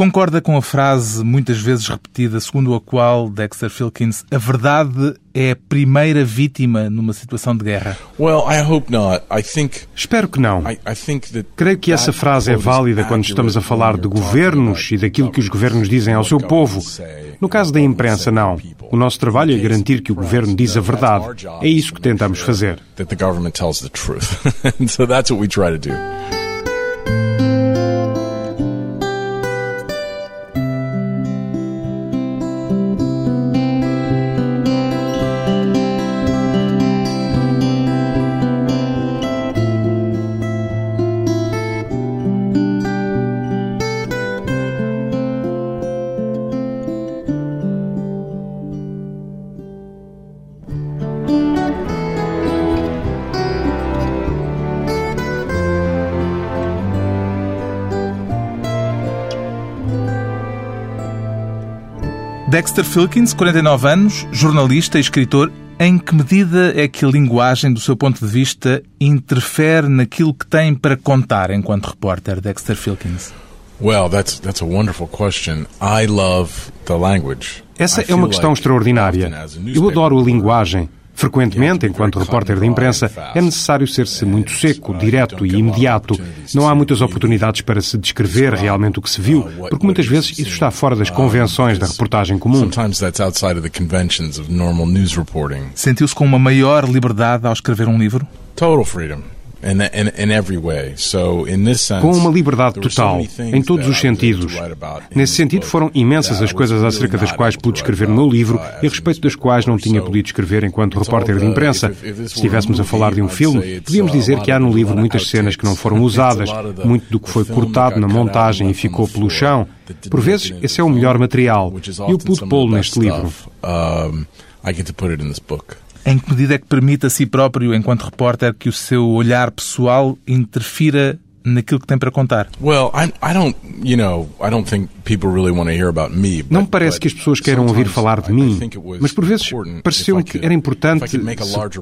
Concorda com a frase muitas vezes repetida, segundo a qual Dexter Filkins, a verdade é a primeira vítima numa situação de guerra? Well, I hope not. I think Espero que não. I, I think that Creio que essa frase é válida quando estamos a falar de governos e daquilo que os governos dizem ao seu povo. No caso da imprensa, não. O nosso trabalho é garantir que o governo diz a verdade. É isso que tentamos fazer. that the government tells the truth. and so that's what we try to do. Dexter Filkins, 49 anos, jornalista e escritor. Em que medida é que a linguagem, do seu ponto de vista, interfere naquilo que tem para contar enquanto repórter, Dexter Filkins? Well, that's that's a wonderful question. I love the language. Essa é uma questão extraordinária. Eu adoro a linguagem. Frequentemente, enquanto repórter de imprensa, é necessário ser-se muito seco, direto e imediato. Não há muitas oportunidades para se descrever realmente o que se viu, porque muitas vezes isso está fora das convenções da reportagem comum. Sentiu-se com uma maior liberdade ao escrever um livro? Total freedom. In, in, in every way. So, in this sense, Com uma liberdade total, em todos os sentidos. Nesse sentido, foram imensas as coisas acerca das quais pude escrever no meu livro e a respeito das quais não tinha podido escrever enquanto repórter de imprensa. Se estivéssemos a falar de um filme, podíamos dizer que há no livro muitas cenas que não foram usadas, muito do que foi cortado na montagem e ficou pelo chão. Por vezes, esse é o melhor material. E eu pude pô-lo neste livro. I get to put it in this book. Em que medida é que permite a si próprio, enquanto repórter, que o seu olhar pessoal interfira naquilo que tem para contar? Well, I, I don't, you know, I don't think people really want to hear about me. Não me parece que as pessoas queiram ouvir falar de mim, mas por vezes pareceu-me que era importante, se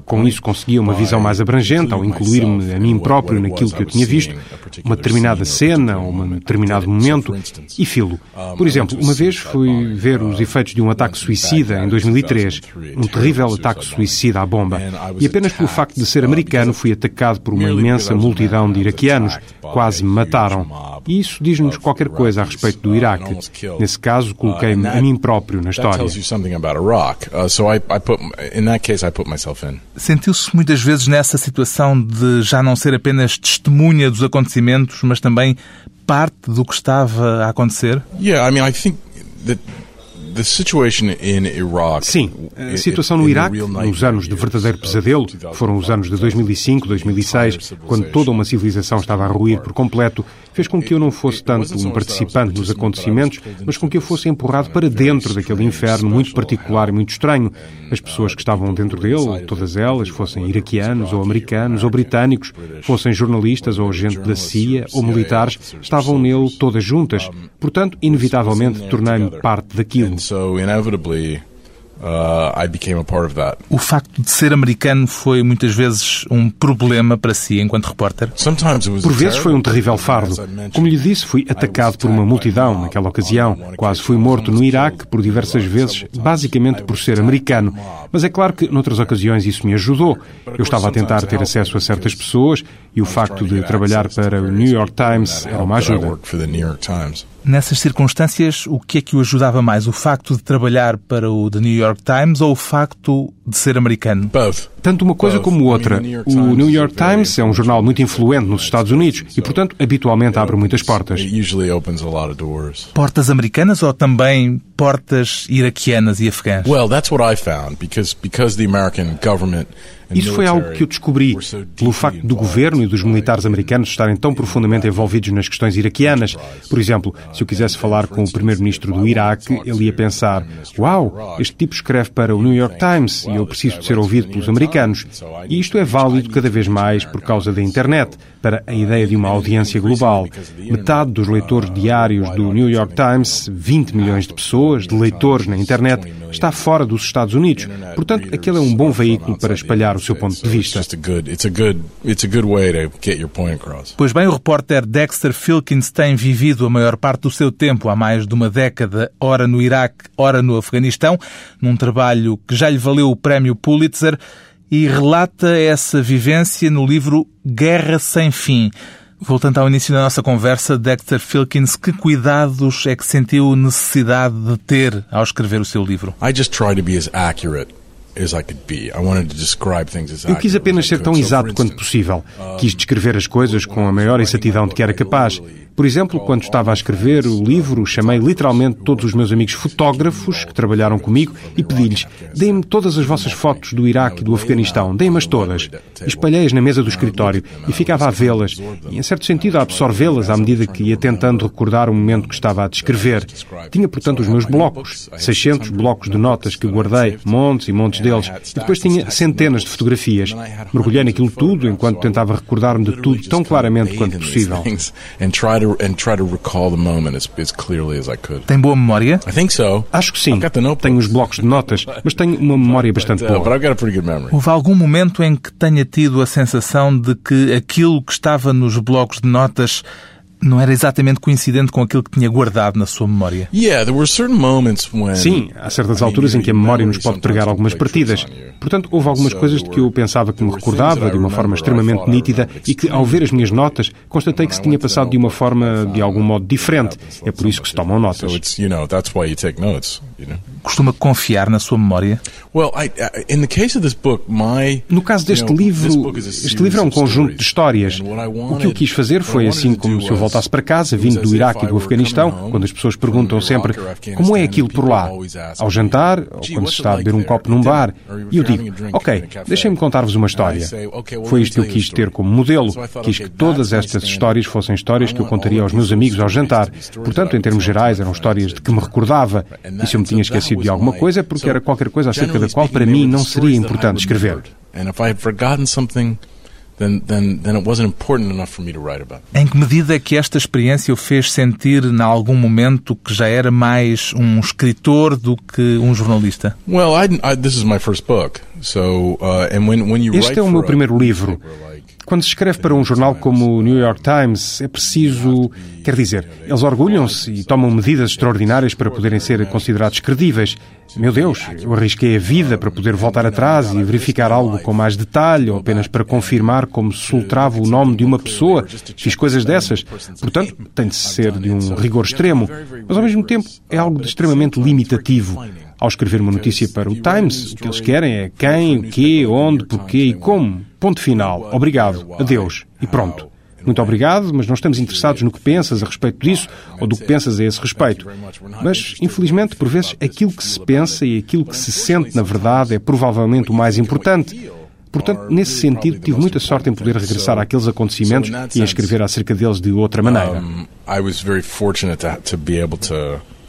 com isso conseguia uma visão mais abrangente ao incluir-me a mim próprio naquilo que eu tinha visto, uma determinada cena ou um determinado momento, e filo. Por exemplo, uma vez fui ver os uh, efeitos de um ataque suicida em Baghdad 2003, 2003, um terrível ataque suicida à bomba, e apenas pelo facto de ser americano fui atacado por uma imensa multidão de iraquianos, quase me mataram. E isso diz-nos qualquer coisa a respeito do Iraque. Nesse caso, coloquei-me a mim próprio na história. Uh. Sentiu-se muitas vezes nessa situação de já não ser apenas testemunha dos acontecimentos, mas também parte do que estava a acontecer? Yeah, I mean, I think that the situation in Iraq. Sim, a situação no Iraque, nos anos de verdadeiro pesadelo, foram os anos de 2005, 2006, quando toda uma civilização estava a ruir por completo, fez com que eu não fosse tanto um participante nos acontecimentos, mas com que eu fosse empurrado para dentro daquele inferno muito particular e muito estranho. As pessoas que estavam dentro dele, todas elas, fossem iraquianos ou americanos ou britânicos, fossem jornalistas ou agentes da CIA ou militares, estavam nele todas juntas. Portanto, inevitavelmente, tornei-me parte daquilo. And so inevitably, uh, I became a part of that. O facto de ser americano foi muitas vezes um problema para si enquanto repórter? Sometimes it was Por vezes foi um terrível fardo. Como lhe disse, fui atacado por uma multidão naquela ocasião. Quase fui morto no Iraque por diversas vezes, basicamente por ser americano. Mas é claro que noutras ocasiões isso me ajudou. Eu estava a tentar ter acesso a certas pessoas e o facto de trabalhar para o New York Times era uma ajuda. Nessas circunstâncias, o que é que o ajudava mais? O facto de trabalhar para o The New York Times ou o facto de ser americano? Both. Tanto uma coisa como outra. O New York Times é um jornal muito influente nos Estados Unidos e, portanto, habitualmente abre muitas portas. Portas americanas ou também portas iraquianas e afegãs? Well, that's what I found because because the American government Isso foi algo que eu descobri pelo facto do governo e dos militares americanos estarem tão profundamente envolvidos nas questões iraquianas. Por exemplo, se eu quisesse falar com o primeiro-ministro do Iraque, ele ia pensar: Uau, este tipo escreve para o New York Times e eu preciso de ser ouvido pelos americanos. E isto é válido cada vez mais por causa da internet, para a ideia de uma audiência global. Metade dos leitores diários do New York Times, 20 milhões de pessoas, de leitores na internet, está fora dos Estados Unidos. Portanto, aquele é um bom veículo para espalhar o seu ponto de vista. Pois bem, o repórter Dexter Filkins tem vivido a maior parte do seu tempo, há mais de uma década, ora no Iraque, ora no Afeganistão, num trabalho que já lhe valeu o prémio Pulitzer e relata essa vivência no livro Guerra Sem Fim. Voltando ao início da nossa conversa, Dexter Filkins, que cuidados é que sentiu necessidade de ter ao escrever o seu livro? I just try to be as accurate eu quis apenas ser tão exato quanto possível. Quis descrever as coisas com a maior exatidão de que era capaz. Por exemplo, quando estava a escrever o livro, chamei literalmente todos os meus amigos fotógrafos que trabalharam comigo e pedi-lhes: deem-me todas as vossas fotos do Iraque e do Afeganistão, deem-me-as todas. Espalhei-as na mesa do escritório e ficava a vê-las e, em certo sentido, a absorvê-las à medida que ia tentando recordar o momento que estava a descrever. Tinha, portanto, os meus blocos, 600 blocos de notas que guardei, montes e montes deles, e depois tinha centenas de fotografias. Mergulhei naquilo tudo enquanto tentava recordar-me de tudo tão claramente quanto possível and try to recall the moment as, as clearly as I could. Tem boa memória? I think so. Acho que sim. Tenho os blocos de notas, mas tenho uma memória bastante boa. But I've got a pretty good memory. Houve algum momento em que tenha tido a sensação de que aquilo que estava nos blocos de notas não era exatamente coincidente com aquilo que tinha guardado na sua memória. Sim, há certas alturas em que a memória nos pode pregar algumas partidas. Portanto, houve algumas coisas de que eu pensava que me recordava de uma forma extremamente nítida e que, ao ver as minhas notas, constatei que se tinha passado de uma forma, de algum modo, diferente. É por isso que se tomam notas. Costuma confiar na sua memória? No caso deste livro, este livro é um conjunto de histórias. O que eu quis fazer foi, assim como se eu voltasse para casa, vindo do Iraque e do Afeganistão, quando as pessoas perguntam sempre como é aquilo por lá, ao jantar ou quando se está a beber um copo num bar, e eu digo, ok, deixem-me contar-vos uma história. Foi isto que eu quis ter como modelo. Quis que todas estas histórias fossem histórias que eu contaria aos meus amigos ao jantar. Portanto, em termos gerais, eram histórias de que me recordava. E se eu me tinha esquecido de alguma coisa, é porque era qualquer coisa acerca da qual para mim não seria importante escrever. Then, then, then it wasn't important enough for me to write about. Em que medida é que esta experiência o fez sentir, em algum momento, que já era mais um escritor do que um jornalista? Well, I, I, this is my first book, so uh, and when when you este é o meu primeiro livro. Quando se escreve para um jornal como o New York Times, é preciso. Quer dizer, eles orgulham-se e tomam medidas extraordinárias para poderem ser considerados credíveis. Meu Deus, eu arrisquei a vida para poder voltar atrás e verificar algo com mais detalhe ou apenas para confirmar como se soltrava o nome de uma pessoa. Fiz coisas dessas. Portanto, tem de ser de um rigor extremo. Mas ao mesmo tempo é algo de extremamente limitativo. Ao escrever uma notícia para o Times, o que eles querem é quem, o quê, onde, porquê e como. Ponto final. Obrigado. Adeus. E pronto. Muito obrigado, mas não estamos interessados no que pensas a respeito disso ou do que pensas a esse respeito. Mas, infelizmente, por vezes, aquilo que se pensa e aquilo que se sente na verdade é provavelmente o mais importante. Portanto, nesse sentido, tive muita sorte em poder regressar àqueles acontecimentos e em escrever acerca deles de outra maneira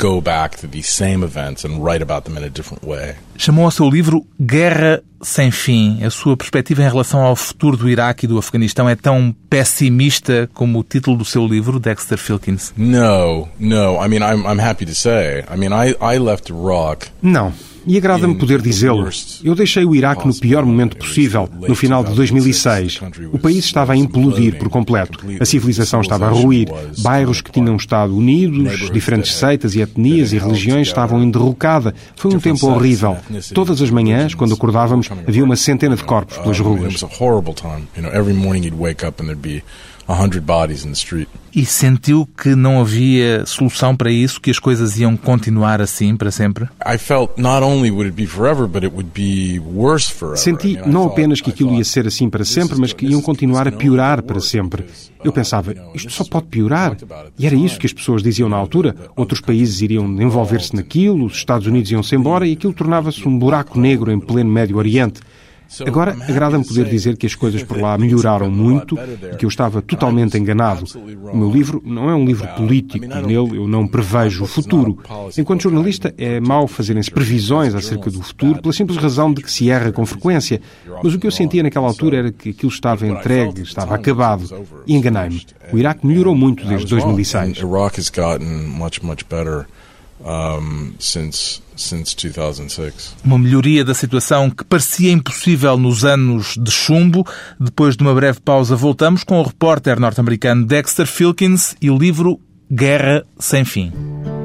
go back to these same events and write about them in a different way. Chamou ao seu livro Guerra sem fim. A sua perspectiva em relação ao futuro do Iraque e do Afeganistão é tão pessimista como o título do seu livro, Dexter Filkins? No, no. I mean, I'm, I'm happy to say. I mean, I, I left Iraq. Não. E agrada-me poder dizê-lo. Eu deixei o Iraque no pior momento possível, no final de 2006. O país estava a implodir por completo. A civilização estava a ruir. Bairros que tinham estado unidos, diferentes seitas e etnias e religiões estavam em derrocada. Foi um tempo horrível. Todas as manhãs, quando acordávamos, havia uma centena de corpos pelas ruas. E sentiu que não havia solução para isso, que as coisas iam continuar assim para sempre? Senti não apenas que aquilo ia ser assim para sempre, mas que iam continuar a piorar para sempre. Eu pensava, isto só pode piorar. E era isso que as pessoas diziam na altura. Outros países iriam envolver-se naquilo, os Estados Unidos iam-se embora e aquilo tornava-se um buraco negro em pleno Médio Oriente. Agora, agrada-me poder dizer que as coisas por lá melhoraram muito e que eu estava totalmente enganado. O meu livro não é um livro político, nele eu não prevejo o futuro. Enquanto jornalista, é mau fazerem-se previsões acerca do futuro pela simples razão de que se erra com frequência. Mas o que eu sentia naquela altura era que aquilo estava entregue, estava acabado. E enganei-me. O Iraque melhorou muito desde 2006. Um, since since 2006. Uma melhoria da situação que parecia impossível nos anos de chumbo. Depois de uma breve pausa, voltamos com o repórter norte-americano Dexter Filkins e o livro Guerra Sem Fim.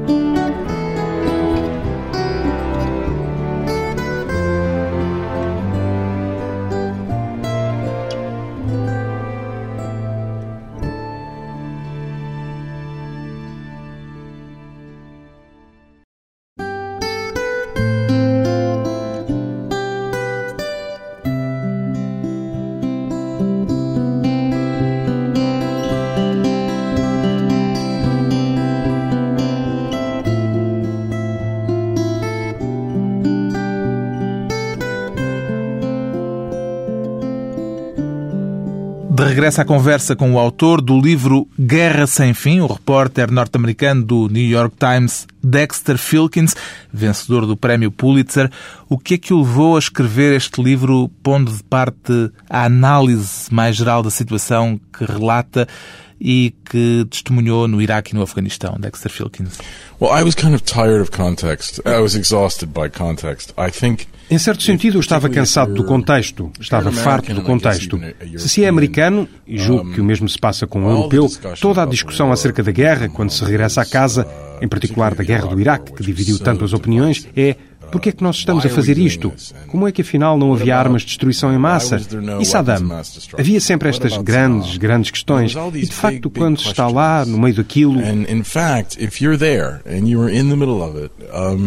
De regresso à conversa com o autor do livro Guerra Sem Fim, o repórter norte-americano do New York Times, Dexter Filkins, vencedor do prémio Pulitzer. O que é que o levou a escrever este livro, pondo de parte a análise mais geral da situação que relata e que testemunhou no Iraque e no Afeganistão, Dexter Filkins? Well, I was kind of tired of context. I was exhausted by context. I think em certo sentido, eu estava cansado do contexto, estava farto do contexto. Se se é americano, e julgo que o mesmo se passa com o europeu, toda a discussão acerca da guerra, quando se regressa à casa, em particular da guerra do Iraque, que dividiu tanto as opiniões, é por que é que nós estamos a fazer isto? Como é que afinal não havia armas de destruição em massa? E Saddam? Havia sempre estas grandes, grandes questões. E de facto, quando se está lá, no meio daquilo.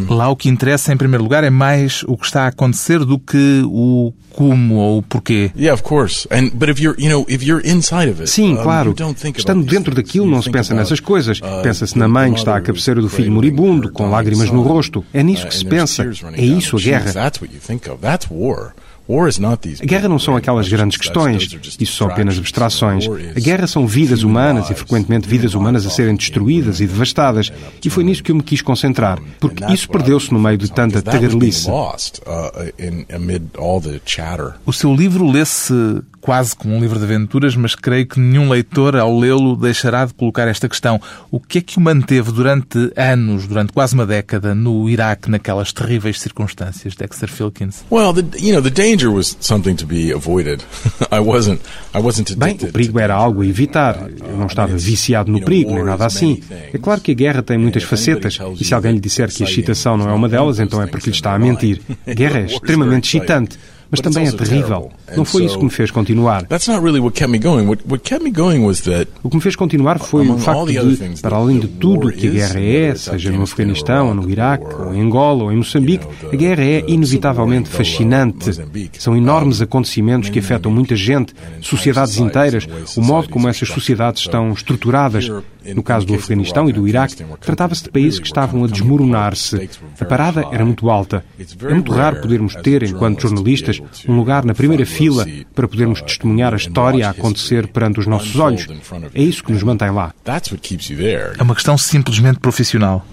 Lá o que interessa, em primeiro lugar, é mais o que está a acontecer do que o como ou o porquê. Sim, claro. Estando dentro daquilo, não se pensa nessas coisas. Uh, Pensa-se na mãe que está à cabeceira do filho moribundo, com lágrimas no rosto. É nisso que se pensa. É isso a guerra. A guerra não são aquelas grandes questões, isso são apenas abstrações. A guerra são vidas humanas e frequentemente vidas humanas a serem destruídas e devastadas. E foi nisso que eu me quis concentrar, porque isso perdeu-se no meio de tanta tagarelice. O seu livro lê-se quase como um livro de aventuras, mas creio que nenhum leitor, ao lê-lo, deixará de colocar esta questão. O que é que o manteve durante anos, durante quase uma década, no Iraque, naquelas terríveis circunstâncias, Dexter Filkins? Well, the, you know, the danger was something to be avoided. I wasn't, I wasn't Bem, o perigo era algo a evitar. Eu não estava viciado no perigo, nem nada assim. É claro que a guerra tem muitas facetas, e se alguém lhe disser que a excitação não é uma delas, então é porque lhe está a mentir. A guerra é extremamente excitante mas também é terrível. Não foi isso que me fez continuar. O que me fez continuar foi o facto de, para além de tudo o que a guerra é, seja no Afeganistão, no Iraque, ou em Angola, ou em Moçambique, a guerra é inevitavelmente fascinante. São enormes acontecimentos que afetam muita gente, sociedades inteiras, o modo como essas sociedades estão estruturadas. No caso do Afeganistão e do Iraque, tratava-se de países que estavam a desmoronar-se. A parada era muito alta. É muito raro podermos ter, enquanto jornalistas, um lugar na primeira fila para podermos testemunhar a história a acontecer perante os nossos olhos. É isso que nos mantém lá. É uma questão simplesmente profissional.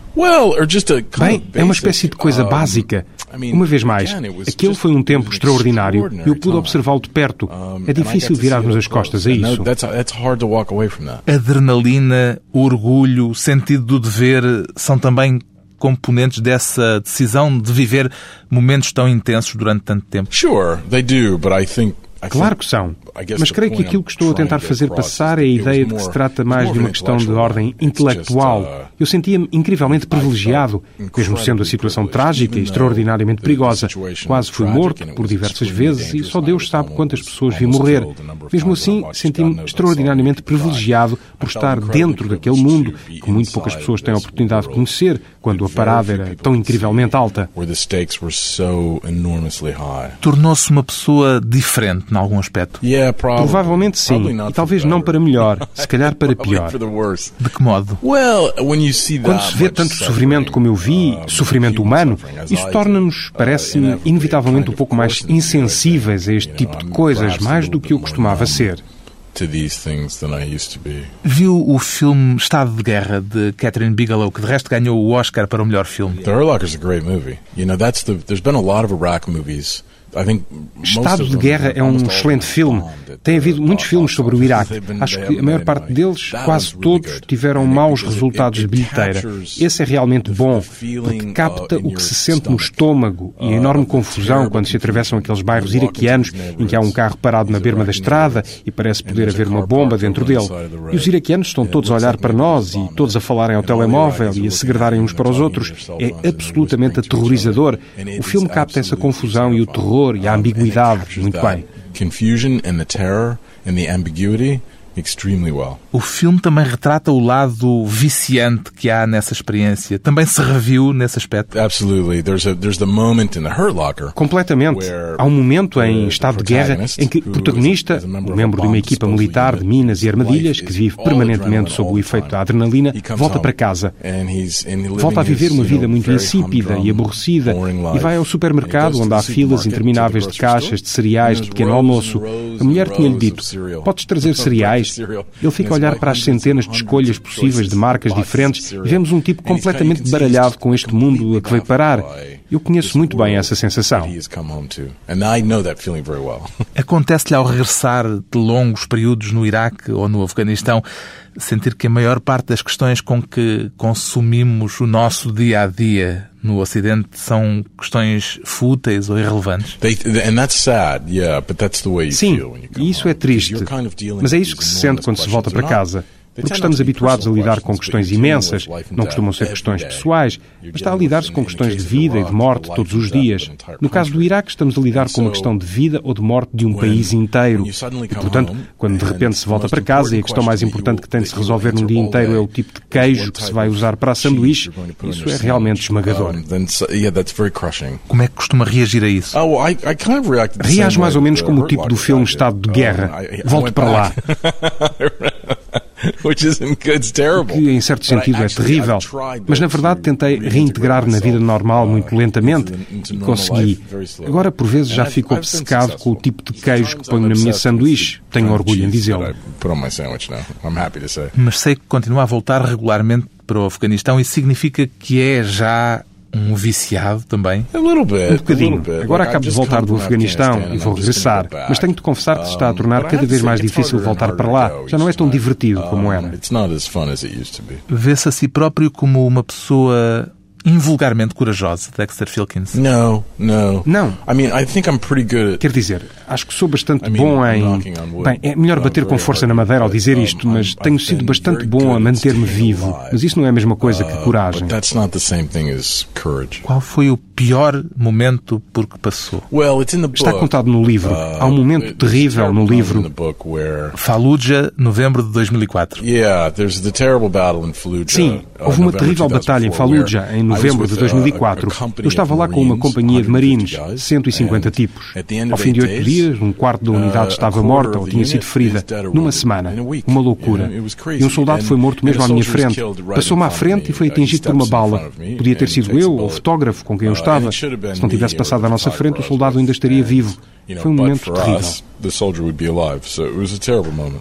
Bem, é uma espécie de coisa básica. Uma vez mais, aquele foi um tempo extraordinário e eu pude observá-lo de perto. É difícil virarmos as costas a isso. Adrenalina, orgulho, sentido do dever são também componentes dessa decisão de viver momentos tão intensos durante tanto tempo? Sure, they do, but I think Claro que são. Mas creio que aquilo que estou a tentar fazer passar é a ideia de que se trata mais de uma questão de ordem intelectual. Eu sentia-me incrivelmente privilegiado, mesmo sendo a situação trágica e extraordinariamente perigosa. Quase fui morto por diversas vezes e só Deus sabe quantas pessoas vi morrer. Mesmo assim, senti-me extraordinariamente privilegiado por estar dentro daquele mundo que muito poucas pessoas têm a oportunidade de conhecer quando a parada era tão incrivelmente alta. Tornou-se uma pessoa diferente em algum aspecto? Provavelmente sim, e talvez não para melhor, se calhar para pior. De que modo? Quando se vê tanto sofrimento como eu vi, sofrimento humano, isso torna-nos, parece-me, inevitavelmente um pouco mais insensíveis a este tipo de coisas, mais do que eu costumava ser. Viu o filme Estado de Guerra de Catherine Bigelow, que de resto ganhou o Oscar para o melhor filme? The Hurt Locker is a great movie. You know, that's the there's been a lot of Iraq movies Estado de Guerra é um excelente filme. Tem havido muitos filmes sobre o Iraque. Acho que a maior parte deles, quase todos, tiveram maus resultados de bilheteira. Esse é realmente bom, porque capta o que se sente no estômago e a enorme confusão quando se atravessam aqueles bairros iraquianos em que há um carro parado na berma da estrada e parece poder haver uma bomba dentro dele. E os iraquianos estão todos a olhar para nós e todos a falarem ao telemóvel e a segredarem uns para os outros. É absolutamente aterrorizador. O filme capta essa confusão e o terror e a ambiguidade. Muito bem. Confusion and the terror and the ambiguity extremely well. O filme também retrata o lado viciante que há nessa experiência. Também se reviu nesse aspecto. Absolutely. There's a there's the moment in the Hurt Locker. Completamente. Há um momento em estado de guerra em que o protagonista, um membro de uma equipa militar de minas e armadilhas que vive permanentemente sob o efeito da adrenalina, volta para casa. Volta a viver uma vida muito insípida e aborrecida e vai ao supermercado onde há filas intermináveis de caixas de cereais de pequeno almoço. A mulher tinha-lhe dito: "Podes trazer cereais ele fica a olhar para as centenas de escolhas possíveis de marcas diferentes. e vemos um tipo completamente baralhado com este mundo a que veio parar. Eu conheço muito bem essa sensação. Acontece-lhe ao regressar de longos períodos no Iraque ou no Afeganistão sentir que a maior parte das questões com que consumimos o nosso dia a dia no Ocidente são questões fúteis ou irrelevantes? Sim, e isso é triste. Mas é isso que se sente quando se volta para casa. Porque estamos habituados a lidar com questões imensas, não costumam ser questões pessoais, mas está a lidar-se com questões de vida e de morte todos os dias. No caso do Iraque, estamos a lidar com uma questão de vida ou de morte de um país inteiro. E, portanto, quando de repente se volta para casa e a questão mais importante que tem de se resolver num dia inteiro é o tipo de queijo que se vai usar para a sanduíche, isso é realmente esmagador. Como é que costuma reagir a isso? Reage mais ou menos como o tipo do filme Estado de Guerra. Volto para lá. que em certo sentido é terrível. Mas na verdade tentei reintegrar na vida normal muito lentamente e consegui. Agora por vezes já fico obcecado com o tipo de queijo que ponho na minha sanduíche. Tenho orgulho em dizê-lo. Mas sei que continua a voltar regularmente para o Afeganistão e significa que é já um viciado também? Um bocadinho. Agora acabo de voltar do Afeganistão e vou regressar. Mas tenho de confessar que se está a tornar cada vez mais difícil voltar para lá. Já não é tão divertido como era. Vê-se a si próprio como uma pessoa invulgarmente corajosa, Dexter Filkins? Não, não. Não. I mean, I think I'm pretty good. Quer dizer, acho que sou bastante bom em. Bem, é melhor bater com força na madeira ao dizer isto, mas tenho sido bastante bom a manter-me vivo. Mas isso não é a mesma coisa que uh, coragem. Qual foi o pior momento por que passou? Está contado no livro. Uh, Há um momento terrível no livro. Fallujah, novembro de 2004. Sim, houve uma terrível batalha em Fallujah em novembro de 2004. Eu estava lá com uma companhia de marines, 150 tipos. Ao fim de oito dias, um quarto da unidade estava morta ou tinha sido ferida. Numa semana. Uma loucura. E um soldado foi morto mesmo à minha frente. Passou-me à frente e foi atingido por uma bala. Podia ter sido eu ou o fotógrafo com quem eu estava. Se não tivesse passado à nossa frente, o soldado ainda estaria vivo. Foi um momento terrível.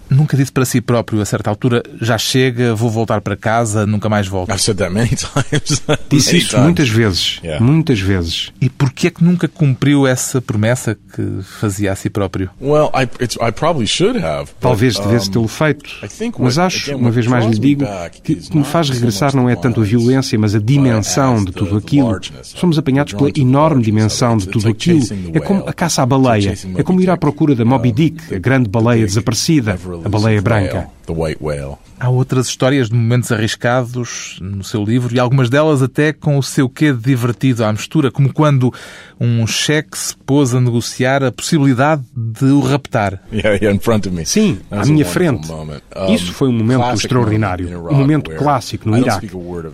Nunca disse para si próprio, a certa altura, já chega, vou voltar para casa, nunca mais volto. Disse isso muitas vezes. Muitas vezes. E porquê é que nunca cumpriu essa promessa que fazia a si próprio? Talvez devesse tê-lo feito. Mas acho, uma vez mais lhe digo, que o que me faz regressar não é tanto a violência, mas a dimensão de tudo aquilo. Somos apanhados pela enorme dimensão de tudo aquilo. É como a caça à baleia baleia. É como ir à procura da Moby Dick, a grande baleia desaparecida, a baleia branca. Há outras histórias de momentos arriscados no seu livro e algumas delas até com o seu quê de divertido à mistura, como quando um cheque se pôs a negociar a possibilidade de o raptar. Sim, à minha frente. Isso foi um momento extraordinário, um momento clássico no Iraque.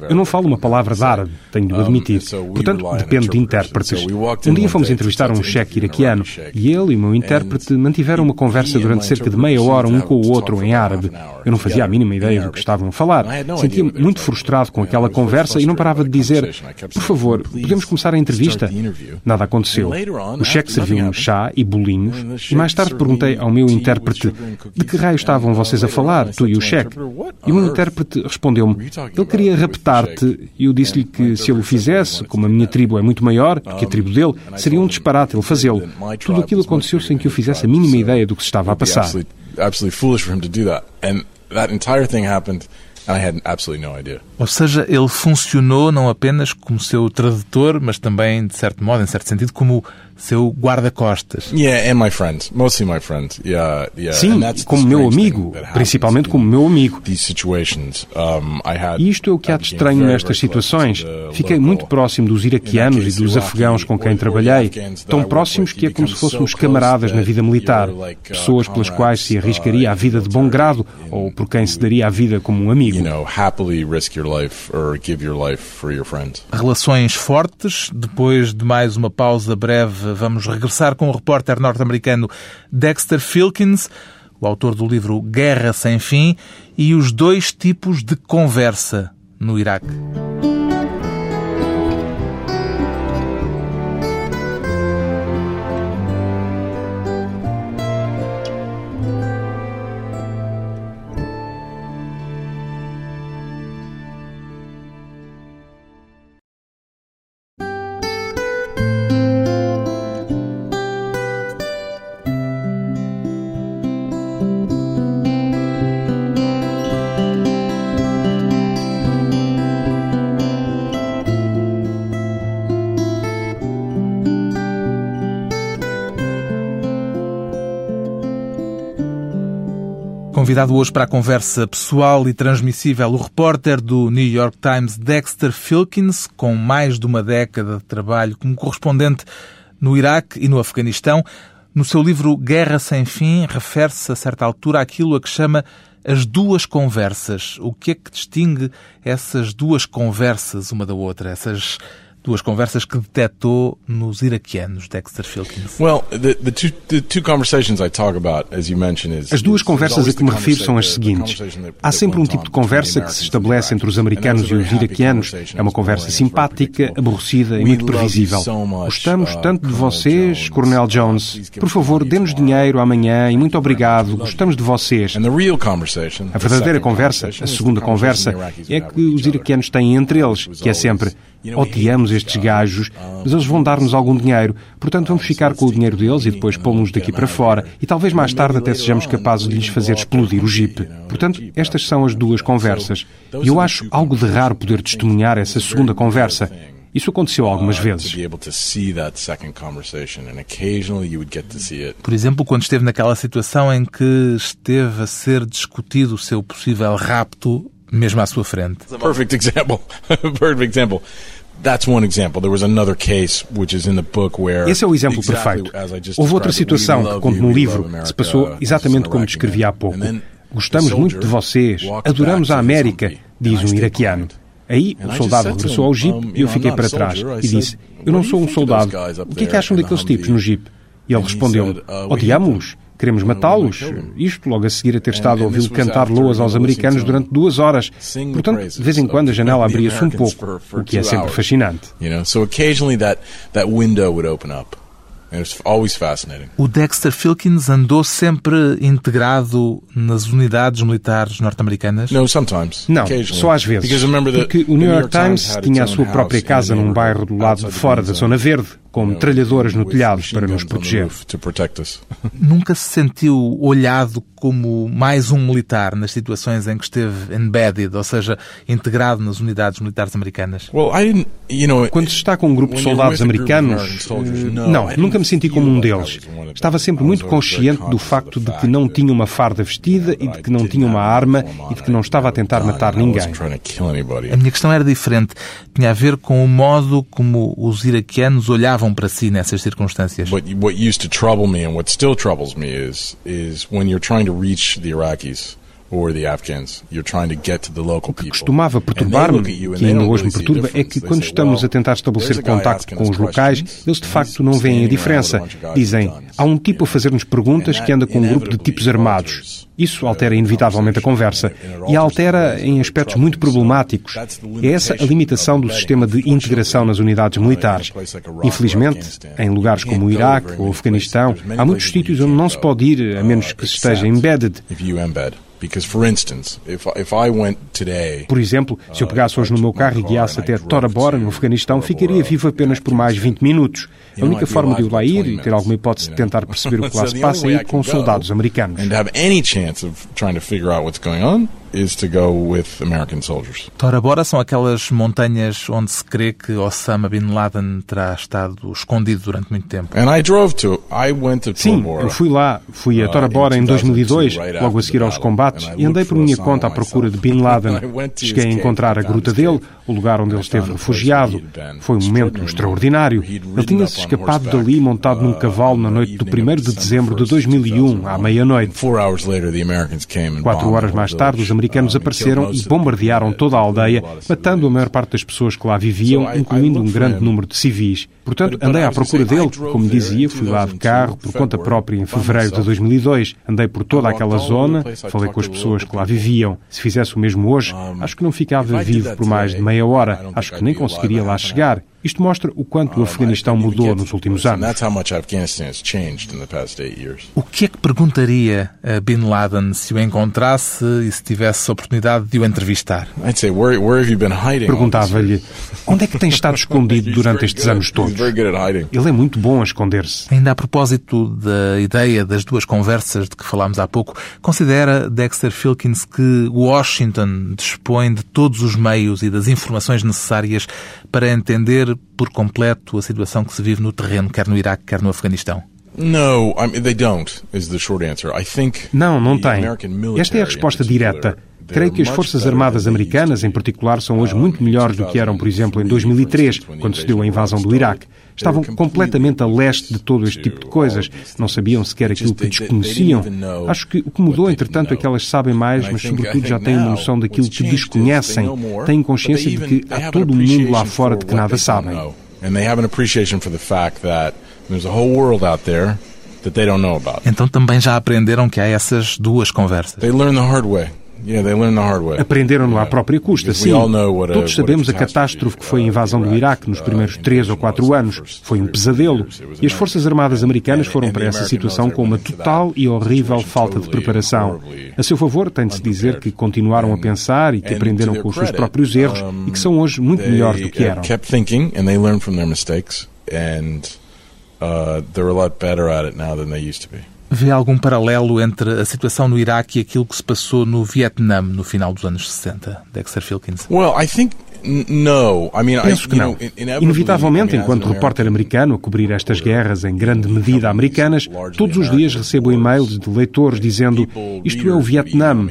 Eu não falo uma palavra de árabe, tenho de o admitir. Portanto, depende de intérpretes. Um dia fomos entrevistar um cheque iraquiano E ele e o meu intérprete mantiveram uma conversa durante cerca de meia hora um com o outro em árabe. Eu não fazia a mínima ideia do que estavam a falar. Sentia-me muito frustrado com aquela conversa e não parava de dizer: Por favor, podemos começar a entrevista? Nada aconteceu. O cheque serviu-me chá e bolinhos e mais tarde perguntei ao meu intérprete de que raio estavam vocês a falar, tu e o cheque. E o meu intérprete respondeu-me: Ele queria raptar-te e eu disse-lhe que se ele o fizesse, como a minha tribo é muito maior que a tribo dele, seria um disparate ele fazê-lo. Tudo aquilo aconteceu sem que eu fizesse a mínima ideia do que se estava a passar. Absolutely foolish for him to do that. And that entire thing happened I had absolutely no idea. Ou seja, ele funcionou não apenas como seu tradutor, mas também, de certo modo, em certo sentido, como seu guarda-costas. Yeah, and my friend, mostly my friend. Yeah, yeah. Sim, como meu amigo, principalmente como meu amigo. E isto é o que há de estranho nestas situações. Fiquei muito próximo dos iraquianos e dos afegãos com quem trabalhei, tão próximos que é como se fôssemos camaradas na vida militar, pessoas pelas quais se arriscaria a vida de bom grado ou por quem se daria a vida como um amigo. Relações fortes, depois de mais uma pausa breve vamos regressar com o repórter norte-americano Dexter Filkins, o autor do livro Guerra Sem Fim, e os dois tipos de conversa no Iraque. Convidado hoje para a conversa pessoal e transmissível, o repórter do New York Times Dexter Filkins, com mais de uma década de trabalho como correspondente no Iraque e no Afeganistão. No seu livro Guerra Sem Fim, refere-se a certa altura àquilo a que chama as duas conversas. O que é que distingue essas duas conversas uma da outra? Essas duas conversas que detectou nos iraquianos, Dexter Filkins. As duas conversas a que me refiro são as seguintes. Há sempre um tipo de conversa que se estabelece entre os americanos e os iraquianos. É uma conversa simpática, aborrecida e muito previsível. Gostamos uh, tanto de vocês, Coronel Jones. Por favor, dê-nos dinheiro amanhã e muito obrigado. Gostamos de vocês. A verdadeira conversa, a segunda conversa, é que os iraquianos têm entre eles, que é sempre odiamos estes gajos, mas eles vão dar-nos algum dinheiro, portanto vamos ficar com o dinheiro deles e depois pô-los daqui para fora e talvez mais tarde até sejamos capazes de lhes fazer explodir o jeep. Portanto, estas são as duas conversas. E eu acho algo de raro poder testemunhar essa segunda conversa. Isso aconteceu algumas vezes. Por exemplo, quando esteve naquela situação em que esteve a ser discutido o seu possível rapto mesmo à sua frente. Perfect example. Perfect example. Esse é o exemplo perfeito. Houve outra situação que conto no livro, que se passou exatamente como descrevi há pouco. Gostamos muito de vocês, adoramos a América, diz um iraquiano. Aí o soldado regressou ao jeep e eu fiquei para trás e disse: Eu não sou um soldado. O que é que acham daqueles tipos no jeep? E ele respondeu-me: Odiamos-los. Queremos matá-los. Isto logo a seguir a ter estado a ouvi-lo cantar loas aos americanos durante duas horas. Portanto, de vez em quando a janela abria-se um pouco, o que é sempre fascinante. O Dexter Filkins andou sempre integrado nas unidades militares norte-americanas? Não, só às vezes. Porque o New York Times tinha a sua própria casa num bairro do lado de fora da Zona Verde, com metralhadoras no telhado para nos proteger. Nunca se sentiu olhado como mais um militar nas situações em que esteve embedded, ou seja, integrado nas unidades militares americanas? Quando se está com um grupo de soldados americanos, não, nunca me senti como um deles. Estava sempre muito consciente do facto de que não tinha uma farda vestida e de que não tinha uma arma e de que não estava a tentar matar ninguém. A minha questão era diferente. Tinha a ver com o modo como os iraquianos olhavam para si nessas circunstâncias. What, used to trouble me and what still troubles me is is when you're trying to reach the Iraqis que costumava perturbar-me, que ainda hoje me perturba, é que quando estamos a tentar estabelecer contacto com os locais, eles de facto não veem a diferença. Dizem, há um tipo a fazer-nos perguntas que anda com um grupo de tipos armados. Isso altera inevitavelmente a conversa e a altera em aspectos muito problemáticos. É essa a limitação do sistema de integração nas unidades militares. Infelizmente, em lugares como o Iraque ou o Afeganistão, há muitos sítios onde não se pode ir a menos que se esteja embedded. Por exemplo, se eu pegasse hoje no meu carro e guiasse até Tora Bora, no Afeganistão, ficaria vivo apenas por mais 20 minutos. A única forma de eu lá ir e ter alguma hipótese de tentar perceber o que lá se passa é ir com soldados americanos is to go with American soldiers. Tora Bora são aquelas montanhas onde se crê que Osama Bin Laden terá estado escondido durante muito tempo. And I drove to, I went to Sim, eu fui lá, fui a Tora Bora em 2002, logo a seguir aos combates, e andei por minha conta à procura de Bin Laden. Cheguei a encontrar a gruta dele, o lugar onde ele esteve refugiado. Foi um momento extraordinário. Ele tinha-se escapado dali montado num cavalo na noite do 1 de dezembro de 2001, à meia-noite. Quatro horas mais tarde, os americanos apareceram e bombardearam toda a aldeia, matando a maior parte das pessoas que lá viviam, incluindo um grande número de civis. Portanto, andei à procura dele, como dizia, fui lá de carro, por conta própria, em fevereiro de 2002. Andei por toda aquela zona, falei com as pessoas que lá viviam. Se fizesse o mesmo hoje, acho que não ficava vivo por mais de meia hora. Acho que nem conseguiria lá chegar. Isto mostra o quanto o Afeganistão mudou nos últimos anos. O que é que perguntaria a Bin Laden se o encontrasse e se tivesse a oportunidade de o entrevistar? Perguntava-lhe onde é que tem estado escondido durante estes anos todos. Ele é muito bom a esconder-se. Ainda a propósito da ideia das duas conversas de que falámos há pouco, considera Dexter Filkins que Washington dispõe de todos os meios e das informações necessárias para entender por completo a situação que se vive no terreno, quer no Iraque, quer no Afeganistão? Não, não tem. Esta é a resposta direta. Creio que as Forças Armadas Americanas, em particular, são hoje muito melhores do que eram, por exemplo, em 2003, quando se deu a invasão do Iraque. Estavam completamente a leste de todo este tipo de coisas. Não sabiam sequer aquilo que desconheciam. Acho que o que mudou, entretanto, é que elas sabem mais, mas, sobretudo, já têm uma noção daquilo que desconhecem. Têm consciência de que há todo um mundo lá fora de que nada sabem. Então também já aprenderam que há essas duas conversas. They learn the hard way. Aprenderam-no à própria custa, sim. Todos sabemos a catástrofe que foi a invasão do Iraque nos primeiros três ou quatro anos. Foi um pesadelo. E as Forças Armadas Americanas foram para essa situação com uma total e horrível falta de preparação. A seu favor, tem de se dizer que continuaram a pensar e que aprenderam com os seus próprios erros e que são hoje muito melhores do que eram. And uh, they're a lot better at it now than they used to be. Vê algum paralelo entre a situação no Iraque e aquilo que se passou no Vietnã no final dos anos 60, Dexter Filkins? Well, I think Penso que não. Inevitavelmente, enquanto repórter americano a cobrir estas guerras em grande medida americanas, todos os dias recebo e-mails de leitores dizendo isto é o Vietnã.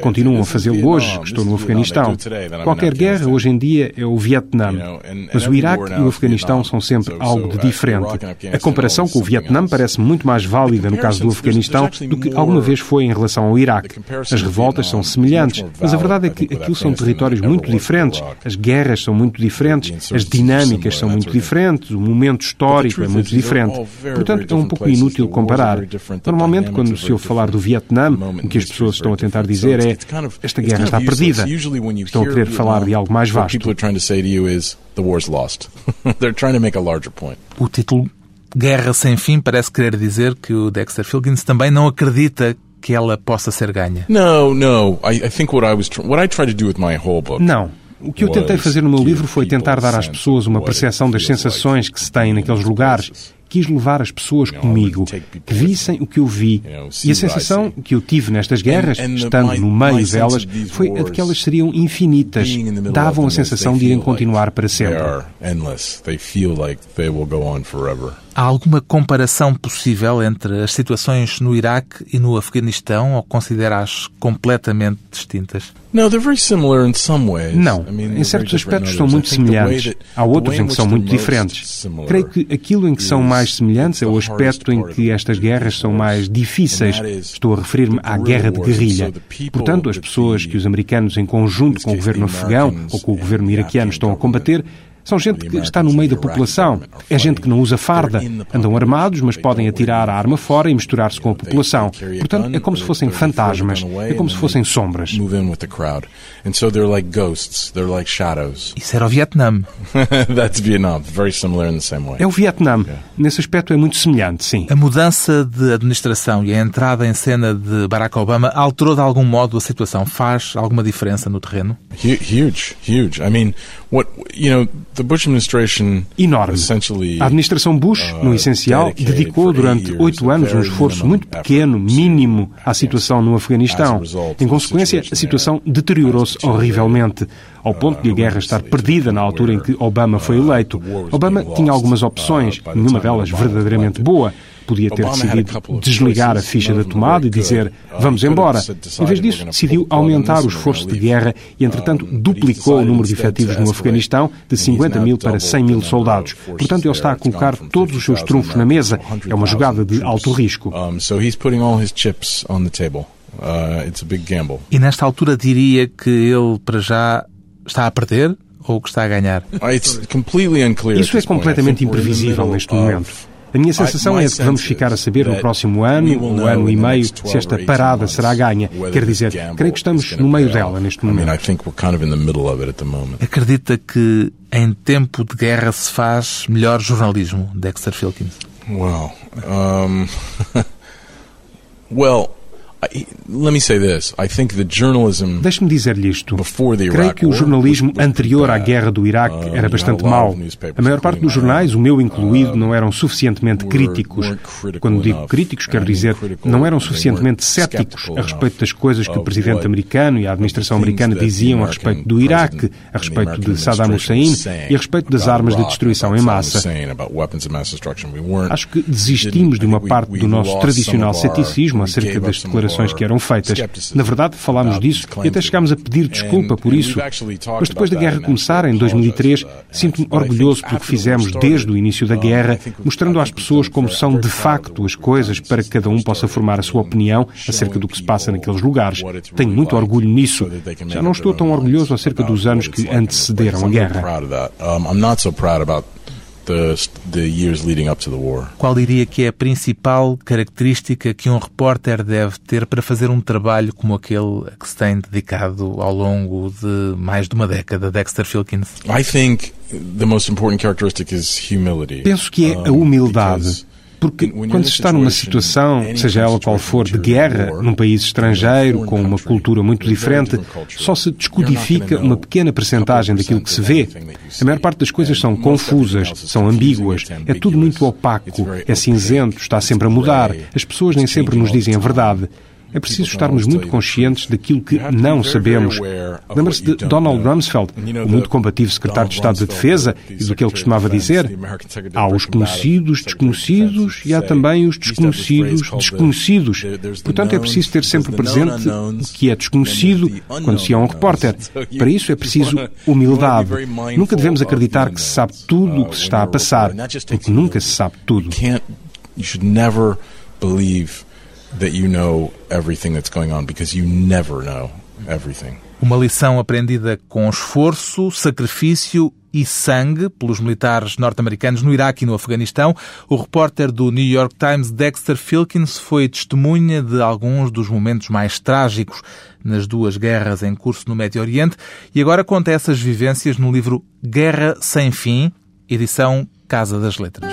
Continuam a fazê-lo hoje, estou no Afeganistão. Qualquer guerra hoje em dia é o Vietnã. Mas o Iraque e o Afeganistão são sempre algo de diferente. A comparação com o Vietnã parece muito mais válida no caso do Afeganistão do que alguma vez foi em relação ao Iraque. As revoltas são semelhantes, mas a verdade é que aquilo são territórios muito diferentes. As guerras são muito diferentes, as dinâmicas são muito diferentes, o momento histórico é muito diferente. Portanto, é um pouco inútil comparar. Normalmente, quando se ouve falar do Vietnã, o que as pessoas estão a tentar dizer é esta guerra está perdida. Estão a querer falar de algo mais vasto. O título Guerra Sem Fim parece querer dizer que o Dexter Filkins também não acredita que ela possa ser ganha. Não, não. I, I think what I was what I try to do with my whole book. Não. O que eu tentei fazer no meu livro foi tentar dar às pessoas uma percepção das sensações que se têm naqueles lugares quis levar as pessoas comigo, que vissem o que eu vi. E a sensação que eu tive nestas guerras, estando no meio delas, foi a de que elas seriam infinitas. Davam a sensação de irem continuar para sempre. Há alguma comparação possível entre as situações no Iraque e no Afeganistão ou consideras completamente distintas? Não, em certos aspectos são muito semelhantes. Há outros em que são muito diferentes. Creio que aquilo em que são mais mais semelhantes é o aspecto em que estas guerras são mais difíceis. Estou a referir-me à guerra de guerrilha. Portanto, as pessoas que os americanos, em conjunto com o governo afegão ou com o governo iraquiano, estão a combater, são gente que está no meio da população. É gente que não usa farda. Andam armados, mas podem atirar a arma fora e misturar-se com a população. Portanto, é como se fossem fantasmas. É como se fossem sombras. Isso era o Vietnã. É o Vietnã. Nesse aspecto é muito semelhante, sim. A mudança de administração e a entrada em cena de Barack Obama alterou de algum modo a situação? Faz alguma diferença no terreno? Huge, huge. I mean, what, you know, enorme. A administração Bush, no uh, essencial, dedicou durante oito anos um esforço muito pequeno, mínimo, à situação no Afeganistão. Em consequência, a situação deteriorou-se horrivelmente, ao ponto de a guerra estar perdida na altura em que Obama foi eleito. Obama tinha algumas opções, nenhuma delas verdadeiramente boa podia ter decidido desligar a ficha da tomada e dizer vamos embora. Em vez disso, decidiu aumentar o esforço de guerra e, entretanto, duplicou o número de efetivos no Afeganistão de 50 mil para 100 mil soldados. Portanto, ele está a colocar todos os seus trunfos na mesa. É uma jogada de alto risco. Uh, e nesta altura diria que ele, para já, está a perder ou que está a ganhar? Isso é completamente imprevisível neste momento. A minha sensação é que vamos ficar a saber no próximo ano, ou ano e meio, se esta parada será ganha. Quer dizer, creio que estamos no meio dela neste momento. Acredita que em tempo de guerra se faz melhor jornalismo, Dexter Filkins? Well, um, well, Deixe-me dizer-lhe isto. Creio que o jornalismo anterior à guerra do Iraque uh, era bastante mau. A maior parte dos jornais, o meu incluído, não eram suficientemente críticos. Quando digo críticos, quero dizer não eram suficientemente céticos a respeito das coisas que o presidente americano e a administração americana diziam a respeito do Iraque, a respeito de Saddam Hussein e a respeito das armas de destruição em massa. Acho que desistimos de uma parte do nosso tradicional ceticismo acerca das declarações que eram feitas. Na verdade, falámos disso e até chegámos a pedir desculpa por isso. Mas depois da guerra começar, em 2003, sinto-me orgulhoso pelo que fizemos desde o início da guerra, mostrando às pessoas como são de facto as coisas para que cada um possa formar a sua opinião acerca do que se passa naqueles lugares. Tenho muito orgulho nisso. Já não estou tão orgulhoso acerca dos anos que antecederam a guerra. Qual diria que é a principal característica que um repórter deve ter para fazer um trabalho como aquele a que se tem dedicado ao longo de mais de uma década, Dexter Filkins? Penso que é a humildade. Porque quando se está numa situação, seja ela qual for, de guerra, num país estrangeiro, com uma cultura muito diferente, só se descodifica uma pequena percentagem daquilo que se vê. A maior parte das coisas são confusas, são ambíguas, é tudo muito opaco, é cinzento, está sempre a mudar. As pessoas nem sempre nos dizem a verdade. É preciso estarmos muito conscientes daquilo que não sabemos. Lembra-se de Donald Rumsfeld, o muito combativo secretário de Estado da Defesa, e do que ele costumava dizer? Há os conhecidos desconhecidos e há também os desconhecidos desconhecidos. Portanto, é preciso ter sempre presente o que é desconhecido quando se é um repórter. Para isso é preciso humildade. Nunca devemos acreditar que se sabe tudo o que se está a passar, porque nunca se sabe tudo. You should never believe that you know everything that's going on because you never know everything. Uma lição aprendida com esforço, sacrifício e sangue pelos militares norte-americanos no Iraque e no Afeganistão. O repórter do New York Times, Dexter Filkins, foi testemunha de alguns dos momentos mais trágicos nas duas guerras em curso no Médio Oriente e agora conta essas vivências no livro Guerra Sem Fim, edição Casa das Letras.